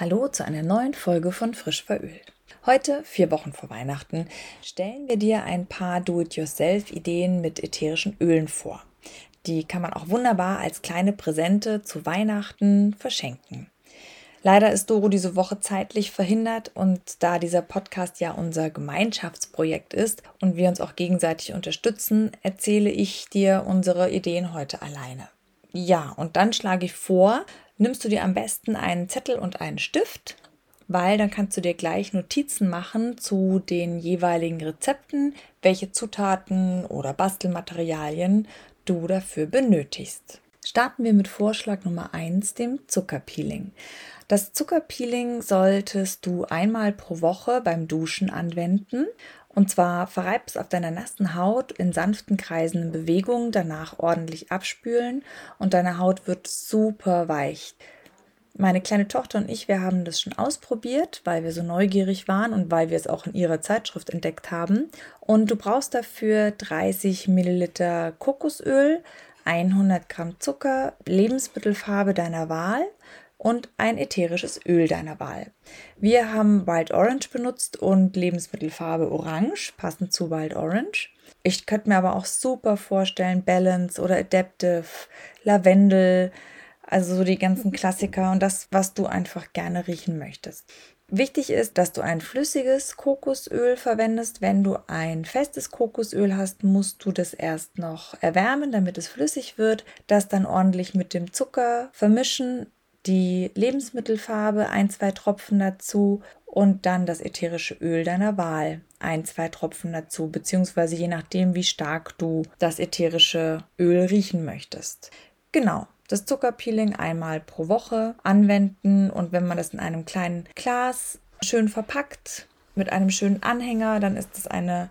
Hallo zu einer neuen Folge von Frisch verölt. Heute, vier Wochen vor Weihnachten, stellen wir dir ein paar Do-it-yourself-Ideen mit ätherischen Ölen vor. Die kann man auch wunderbar als kleine Präsente zu Weihnachten verschenken. Leider ist Doro diese Woche zeitlich verhindert und da dieser Podcast ja unser Gemeinschaftsprojekt ist und wir uns auch gegenseitig unterstützen, erzähle ich dir unsere Ideen heute alleine. Ja, und dann schlage ich vor, nimmst du dir am besten einen Zettel und einen Stift, weil dann kannst du dir gleich Notizen machen zu den jeweiligen Rezepten, welche Zutaten oder Bastelmaterialien du dafür benötigst. Starten wir mit Vorschlag Nummer 1, dem Zuckerpeeling. Das Zuckerpeeling solltest du einmal pro Woche beim Duschen anwenden und zwar verreibst auf deiner nassen Haut in sanften kreisenden Bewegungen, danach ordentlich abspülen und deine Haut wird super weich. Meine kleine Tochter und ich, wir haben das schon ausprobiert, weil wir so neugierig waren und weil wir es auch in ihrer Zeitschrift entdeckt haben. Und du brauchst dafür 30 Milliliter Kokosöl, 100 Gramm Zucker, Lebensmittelfarbe deiner Wahl, und ein ätherisches Öl deiner Wahl. Wir haben Wild Orange benutzt und Lebensmittelfarbe Orange, passend zu Wild Orange. Ich könnte mir aber auch super vorstellen, Balance oder Adaptive, Lavendel, also so die ganzen Klassiker und das, was du einfach gerne riechen möchtest. Wichtig ist, dass du ein flüssiges Kokosöl verwendest. Wenn du ein festes Kokosöl hast, musst du das erst noch erwärmen, damit es flüssig wird. Das dann ordentlich mit dem Zucker vermischen die Lebensmittelfarbe, ein, zwei Tropfen dazu und dann das ätherische Öl deiner Wahl, ein, zwei Tropfen dazu, beziehungsweise je nachdem, wie stark du das ätherische Öl riechen möchtest. Genau, das Zuckerpeeling einmal pro Woche anwenden und wenn man das in einem kleinen Glas schön verpackt mit einem schönen Anhänger, dann ist das eine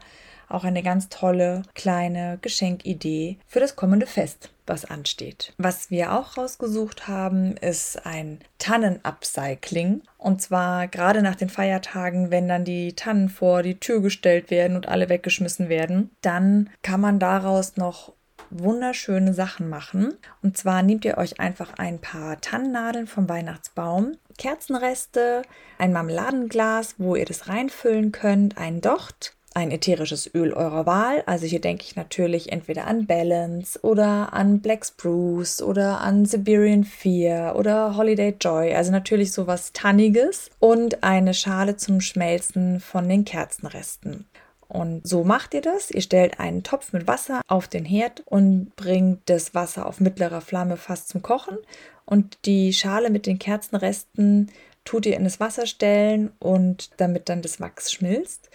auch eine ganz tolle kleine Geschenkidee für das kommende Fest, was ansteht. Was wir auch rausgesucht haben, ist ein Tannen-Upcycling. Und zwar gerade nach den Feiertagen, wenn dann die Tannen vor die Tür gestellt werden und alle weggeschmissen werden, dann kann man daraus noch wunderschöne Sachen machen. Und zwar nehmt ihr euch einfach ein paar Tannennadeln vom Weihnachtsbaum, Kerzenreste, ein Marmeladenglas, wo ihr das reinfüllen könnt, ein Docht ein ätherisches Öl eurer Wahl. Also hier denke ich natürlich entweder an Balance oder an Black Spruce oder an Siberian Fear oder Holiday Joy. Also natürlich sowas Tanniges und eine Schale zum Schmelzen von den Kerzenresten. Und so macht ihr das. Ihr stellt einen Topf mit Wasser auf den Herd und bringt das Wasser auf mittlerer Flamme fast zum Kochen. Und die Schale mit den Kerzenresten tut ihr in das Wasser stellen und damit dann das Wachs schmilzt.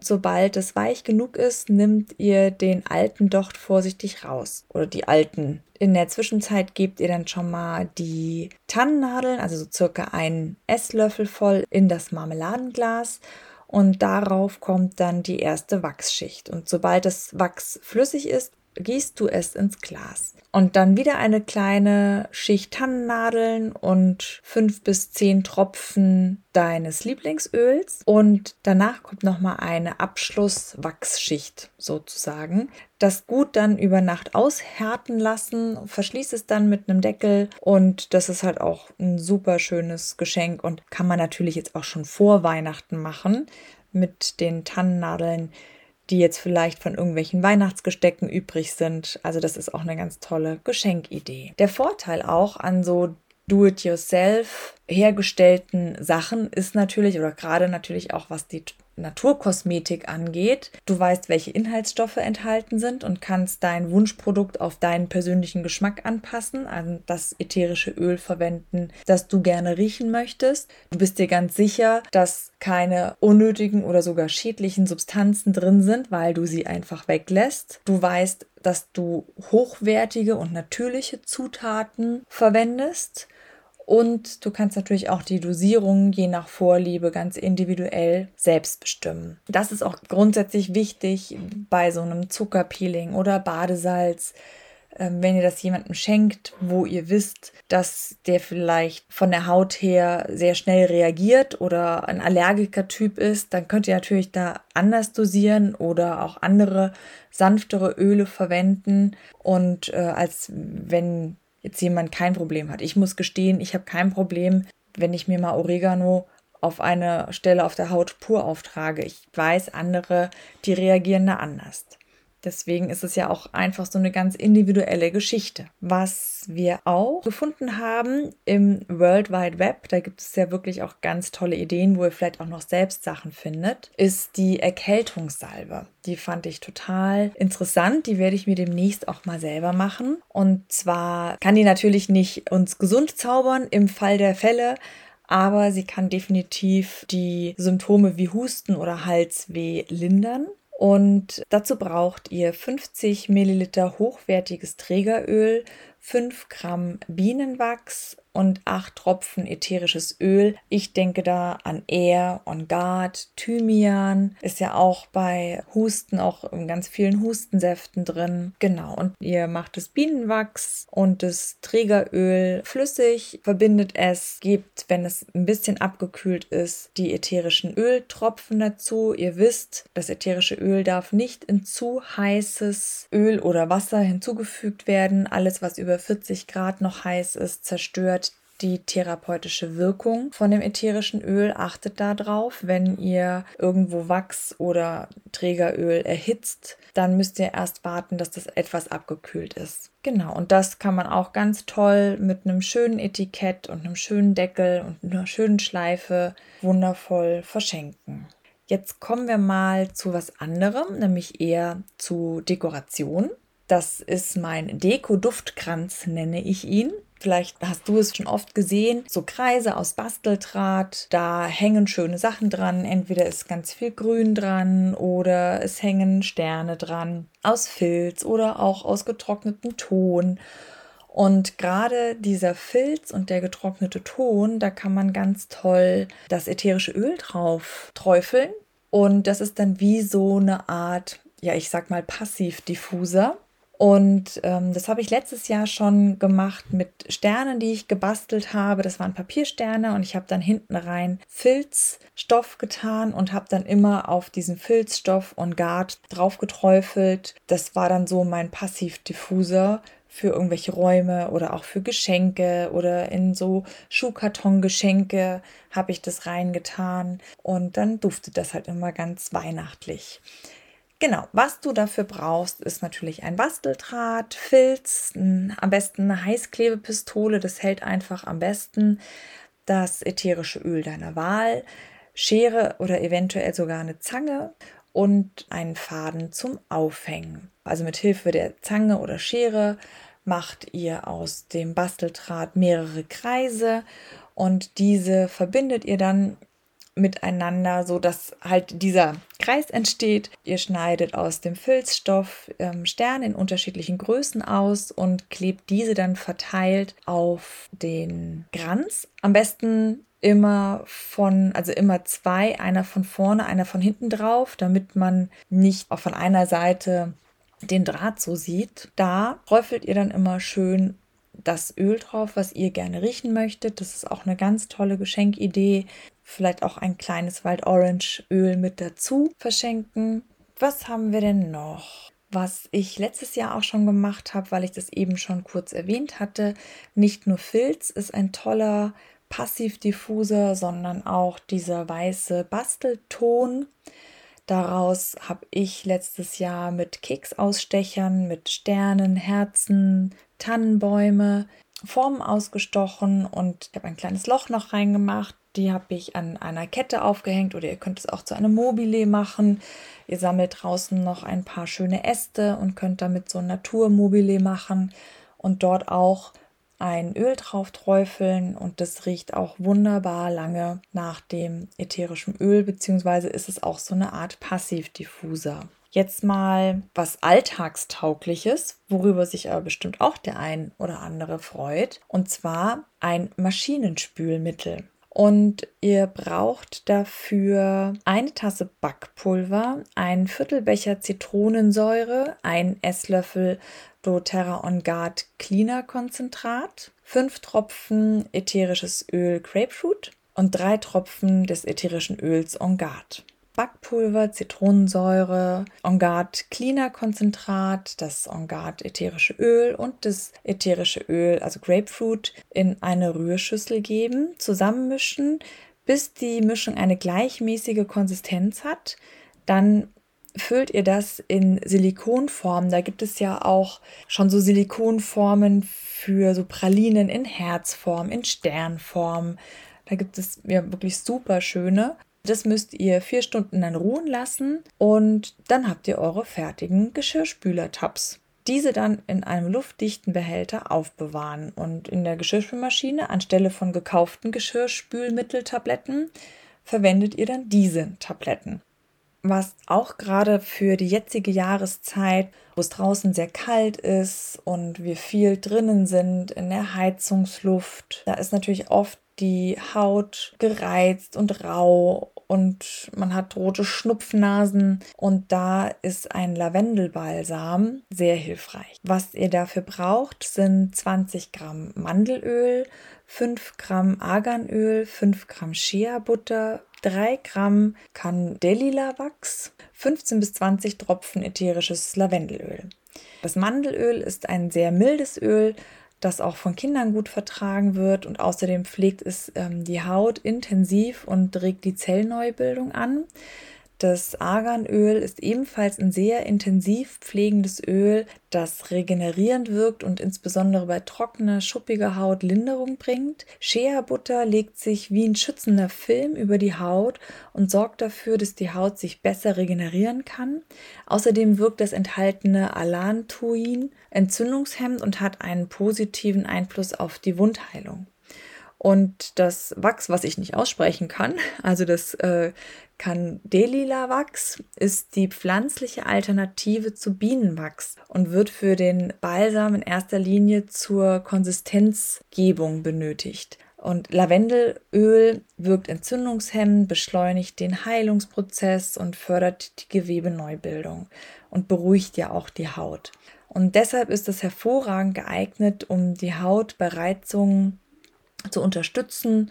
Sobald es weich genug ist, nimmt ihr den alten Docht vorsichtig raus oder die alten. In der Zwischenzeit gebt ihr dann schon mal die Tannennadeln, also so circa einen Esslöffel voll, in das Marmeladenglas und darauf kommt dann die erste Wachsschicht. Und sobald das Wachs flüssig ist, gießt du es ins Glas. Und dann wieder eine kleine Schicht Tannennadeln und fünf bis zehn Tropfen deines Lieblingsöls. Und danach kommt nochmal eine Abschlusswachsschicht sozusagen. Das gut dann über Nacht aushärten lassen, verschließt es dann mit einem Deckel und das ist halt auch ein super schönes Geschenk und kann man natürlich jetzt auch schon vor Weihnachten machen mit den Tannennadeln die jetzt vielleicht von irgendwelchen Weihnachtsgestecken übrig sind. Also das ist auch eine ganz tolle Geschenkidee. Der Vorteil auch an so Do-it-yourself hergestellten Sachen ist natürlich, oder gerade natürlich auch was die Naturkosmetik angeht. Du weißt, welche Inhaltsstoffe enthalten sind und kannst dein Wunschprodukt auf deinen persönlichen Geschmack anpassen, an das ätherische Öl verwenden, das du gerne riechen möchtest. Du bist dir ganz sicher, dass keine unnötigen oder sogar schädlichen Substanzen drin sind, weil du sie einfach weglässt. Du weißt, dass du hochwertige und natürliche Zutaten verwendest Und du kannst natürlich auch die Dosierung je nach Vorliebe ganz individuell selbst bestimmen. Das ist auch grundsätzlich wichtig bei so einem Zuckerpeeling oder Badesalz ähm, wenn ihr das jemandem schenkt, wo ihr wisst, dass der vielleicht von der Haut her sehr schnell reagiert oder ein Allergiker-Typ ist, dann könnt ihr natürlich da anders dosieren oder auch andere sanftere Öle verwenden und äh, als wenn jetzt jemand kein Problem hat. Ich muss gestehen, ich habe kein Problem, wenn ich mir mal Oregano auf eine Stelle auf der Haut pur auftrage. Ich weiß, andere, die reagieren da anders. Deswegen ist es ja auch einfach so eine ganz individuelle Geschichte. Was wir auch gefunden haben im World Wide Web, da gibt es ja wirklich auch ganz tolle Ideen, wo ihr vielleicht auch noch selbst Sachen findet, ist die Erkältungssalbe. Die fand ich total interessant. Die werde ich mir demnächst auch mal selber machen. Und zwar kann die natürlich nicht uns gesund zaubern im Fall der Fälle, aber sie kann definitiv die Symptome wie Husten oder Halsweh lindern. Und dazu braucht ihr 50 Milliliter hochwertiges Trägeröl, 5 Gramm Bienenwachs und 8 Tropfen ätherisches Öl. Ich denke da an Air, On Guard, Thymian, ist ja auch bei Husten, auch in ganz vielen Hustensäften drin. Genau, und ihr macht das Bienenwachs und das Trägeröl flüssig, verbindet es, gebt, wenn es ein bisschen abgekühlt ist, die ätherischen Öltropfen dazu. Ihr wisst, das ätherische Öl darf nicht in zu heißes Öl oder Wasser hinzugefügt werden. Alles, was über 40 Grad noch heiß ist, zerstört die therapeutische Wirkung von dem ätherischen Öl. Achtet darauf, wenn ihr irgendwo Wachs oder Trägeröl erhitzt, dann müsst ihr erst warten, dass das etwas abgekühlt ist. Genau, und das kann man auch ganz toll mit einem schönen Etikett und einem schönen Deckel und einer schönen Schleife wundervoll verschenken. Jetzt kommen wir mal zu was anderem, nämlich eher zu Dekoration. Das ist mein Deko-Duftkranz, nenne ich ihn. Vielleicht hast du es schon oft gesehen, so Kreise aus Basteldraht, da hängen schöne Sachen dran. Entweder ist ganz viel Grün dran oder es hängen Sterne dran aus Filz oder auch aus getrocknetem Ton. Und gerade dieser Filz und der getrocknete Ton, da kann man ganz toll das ätherische Öl drauf träufeln. Und das ist dann wie so eine Art, ja, ich sag mal Passivdiffuser. Und ähm, das habe ich letztes Jahr schon gemacht mit Sternen, die ich gebastelt habe. Das waren Papiersterne und ich habe dann hinten rein Filzstoff getan und habe dann immer auf diesen Filzstoff und Gard drauf geträufelt. Das war dann so mein Passivdiffuser für irgendwelche Räume oder auch für Geschenke oder in so Schuhkartongeschenke habe ich das reingetan und dann duftet das halt immer ganz weihnachtlich. Genau, was du dafür brauchst, ist natürlich ein Basteldraht, Filz, am besten eine Heißklebepistole, das hält einfach am besten, das ätherische Öl deiner Wahl, Schere oder eventuell sogar eine Zange und einen Faden zum Aufhängen. Also mit Hilfe der Zange oder Schere macht ihr aus dem Basteldraht mehrere Kreise und diese verbindet ihr dann miteinander, so dass halt dieser Kreis entsteht. Ihr schneidet aus dem Filzstoff ähm, Sterne in unterschiedlichen Größen aus und klebt diese dann verteilt auf den Kranz. Am besten immer von, also immer zwei, einer von vorne, einer von hinten drauf, damit man nicht auch von einer Seite den Draht so sieht. Da träufelt ihr dann immer schön das Öl drauf, was ihr gerne riechen möchtet. Das ist auch eine ganz tolle Geschenkidee vielleicht auch ein kleines Wild Orange Öl mit dazu verschenken. Was haben wir denn noch? Was ich letztes Jahr auch schon gemacht habe, weil ich das eben schon kurz erwähnt hatte, nicht nur Filz ist ein toller Passivdiffuser, sondern auch dieser weiße Bastelton. Daraus habe ich letztes Jahr mit Keksausstechern, mit Sternen, Herzen, Tannenbäume Formen ausgestochen und ich habe ein kleines Loch noch reingemacht, die habe ich an einer Kette aufgehängt oder ihr könnt es auch zu einem Mobile machen. Ihr sammelt draußen noch ein paar schöne Äste und könnt damit so ein Naturmobile machen und dort auch ein Öl drauf träufeln und das riecht auch wunderbar lange nach dem ätherischen Öl, beziehungsweise ist es auch so eine Art Passivdiffuser. Jetzt mal was Alltagstaugliches, worüber sich aber bestimmt auch der ein oder andere freut. Und zwar ein Maschinenspülmittel. Und ihr braucht dafür eine Tasse Backpulver, ein Viertelbecher Zitronensäure, ein Esslöffel doTERRA On Guard Cleaner Konzentrat, fünf Tropfen ätherisches Öl Grapefruit und drei Tropfen des ätherischen Öls On Guard. Backpulver, Zitronensäure, On Guard Cleaner Konzentrat, das On Guard ätherische Öl und das ätherische Öl, also Grapefruit, in eine Rührschüssel geben, zusammenmischen, bis die Mischung eine gleichmäßige Konsistenz hat. Dann füllt ihr das in Silikonform. Da gibt es ja auch schon so Silikonformen für so Pralinen in Herzform, in Sternform. Da gibt es ja wirklich super schöne. Das müsst ihr vier Stunden dann ruhen lassen und dann habt ihr eure fertigen Geschirrspüler-Tabs. Diese dann in einem luftdichten Behälter aufbewahren und in der Geschirrspülmaschine anstelle von gekauften Geschirrspülmitteltabletten verwendet ihr dann diese Tabletten. Was auch gerade für die jetzige Jahreszeit, wo es draußen sehr kalt ist und wir viel drinnen sind in der Heizungsluft, da ist natürlich oft die Haut gereizt und rau und man hat rote Schnupfnasen und da ist ein Lavendelbalsam sehr hilfreich. Was ihr dafür braucht, sind 20 Gramm Mandelöl, 5 Gramm Arganöl, 5 Gramm Shea-Butter, 3 Gramm Candelila-Wachs, 15 bis 20 Tropfen ätherisches Lavendelöl. Das Mandelöl ist ein sehr mildes Öl, das auch von Kindern gut vertragen wird und außerdem pflegt es ähm, die Haut intensiv und regt die Zellneubildung an. Das Arganöl ist ebenfalls ein sehr intensiv pflegendes Öl, das regenerierend wirkt und insbesondere bei trockener, schuppiger Haut Linderung bringt. Shea-Butter legt sich wie ein schützender Film über die Haut und sorgt dafür, dass die Haut sich besser regenerieren kann. Außerdem wirkt das enthaltene Allantoin entzündungshemmend und hat einen positiven Einfluss auf die Wundheilung. Und das Wachs, was ich nicht aussprechen kann, also das äh, Candelila-Wachs, ist die pflanzliche Alternative zu Bienenwachs und wird für den Balsam in erster Linie zur Konsistenzgebung benötigt. Und Lavendelöl wirkt entzündungshemmend, beschleunigt den Heilungsprozess und fördert die Gewebeneubildung und beruhigt ja auch die Haut. Und deshalb ist es hervorragend geeignet, um die Haut bei Reizungen zu unterstützen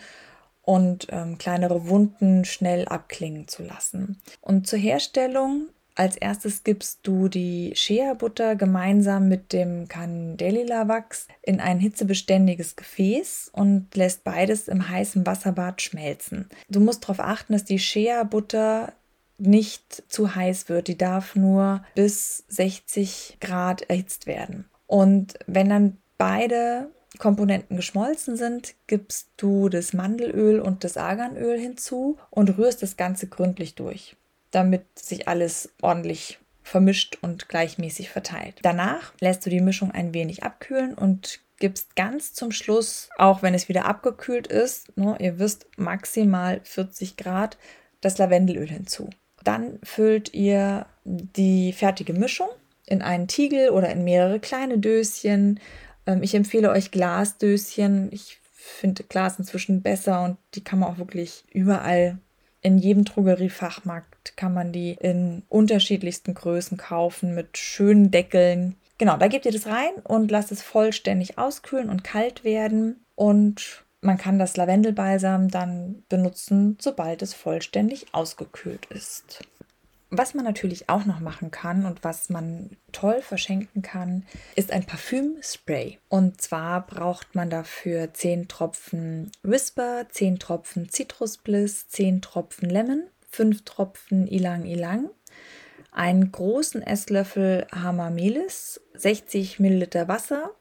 und ähm, kleinere Wunden schnell abklingen zu lassen. Und zur Herstellung als erstes gibst du die Shea-Butter gemeinsam mit dem Candelila-Wachs in ein hitzebeständiges Gefäß und lässt beides im heißen Wasserbad schmelzen. Du musst darauf achten, dass die Shea-Butter nicht zu heiß wird. Die darf nur bis 60 Grad erhitzt werden. Und wenn dann beide Komponenten geschmolzen sind, gibst du das Mandelöl und das Arganöl hinzu und rührst das Ganze gründlich durch, damit sich alles ordentlich vermischt und gleichmäßig verteilt. Danach lässt du die Mischung ein wenig abkühlen und gibst ganz zum Schluss, auch wenn es wieder abgekühlt ist, ne, ihr wisst maximal 40 Grad, das Lavendelöl hinzu. Dann füllt ihr die fertige Mischung in einen Tiegel oder in mehrere kleine Döschen ähm, ich empfehle euch Glasdöschen. Ich finde Glas inzwischen besser und die kann man auch wirklich überall in jedem Drogeriefachmarkt kann man die in unterschiedlichsten Größen kaufen mit schönen Deckeln. Genau, da gebt ihr das rein und lasst es vollständig auskühlen und kalt werden. Und man kann das Lavendelbalsam dann benutzen, sobald es vollständig ausgekühlt ist. Was man natürlich auch noch machen kann und was man toll verschenken kann, ist ein Parfümspray. Und zwar braucht man dafür 10 Tropfen Whisper, 10 Tropfen Citrus Bliss, 10 Tropfen Lemon, 5 Tropfen Ilang Ilang, einen großen Esslöffel Hamamelis, 60 Milliliter Wasser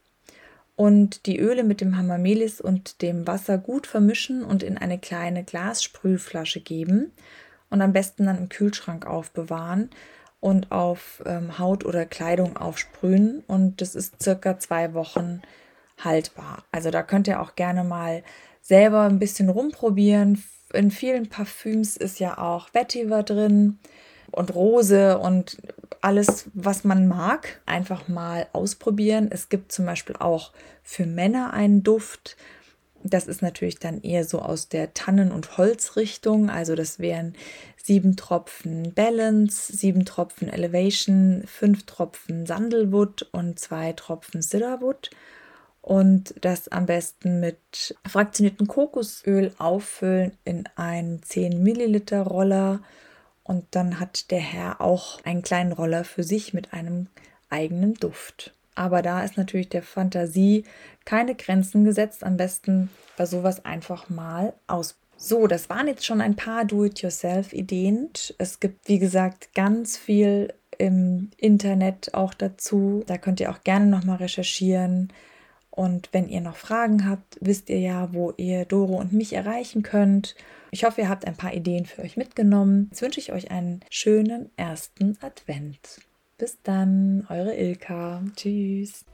und die Öle mit dem Hamamelis und dem Wasser gut vermischen und in eine kleine Glassprühflasche geben und am besten dann im Kühlschrank aufbewahren und auf ähm, Haut oder Kleidung aufsprühen. Und das ist circa zwei Wochen haltbar. Also da könnt ihr auch gerne mal selber ein bisschen rumprobieren. In vielen Parfüms ist ja auch Vetiver drin und Rose und alles, was man mag, einfach mal ausprobieren. Es gibt zum Beispiel auch für Männer einen Duft. Das ist natürlich dann eher so aus der Tannen- und Holzrichtung. Also das wären sieben Tropfen Balance, sieben Tropfen Elevation, fünf Tropfen Sandalwood und zwei Tropfen Cedarwood. Und das am besten mit fraktioniertem Kokosöl auffüllen in einen 10 Milliliter Roller. Und dann hat der Herr auch einen kleinen Roller für sich mit einem eigenen Duft. Aber da ist natürlich der Fantasie keine Grenzen gesetzt. Am besten bei sowas einfach mal aus. So, das waren jetzt schon ein paar Do-it-yourself-Ideen. Es gibt, wie gesagt, ganz viel im Internet auch dazu. Da könnt ihr auch gerne nochmal recherchieren. Und wenn ihr noch Fragen habt, wisst ihr ja, wo ihr Doro und mich erreichen könnt. Ich hoffe, ihr habt ein paar Ideen für euch mitgenommen. Jetzt wünsche ich euch einen schönen ersten Advent. Bis dann, eure Ilka. Tschüss.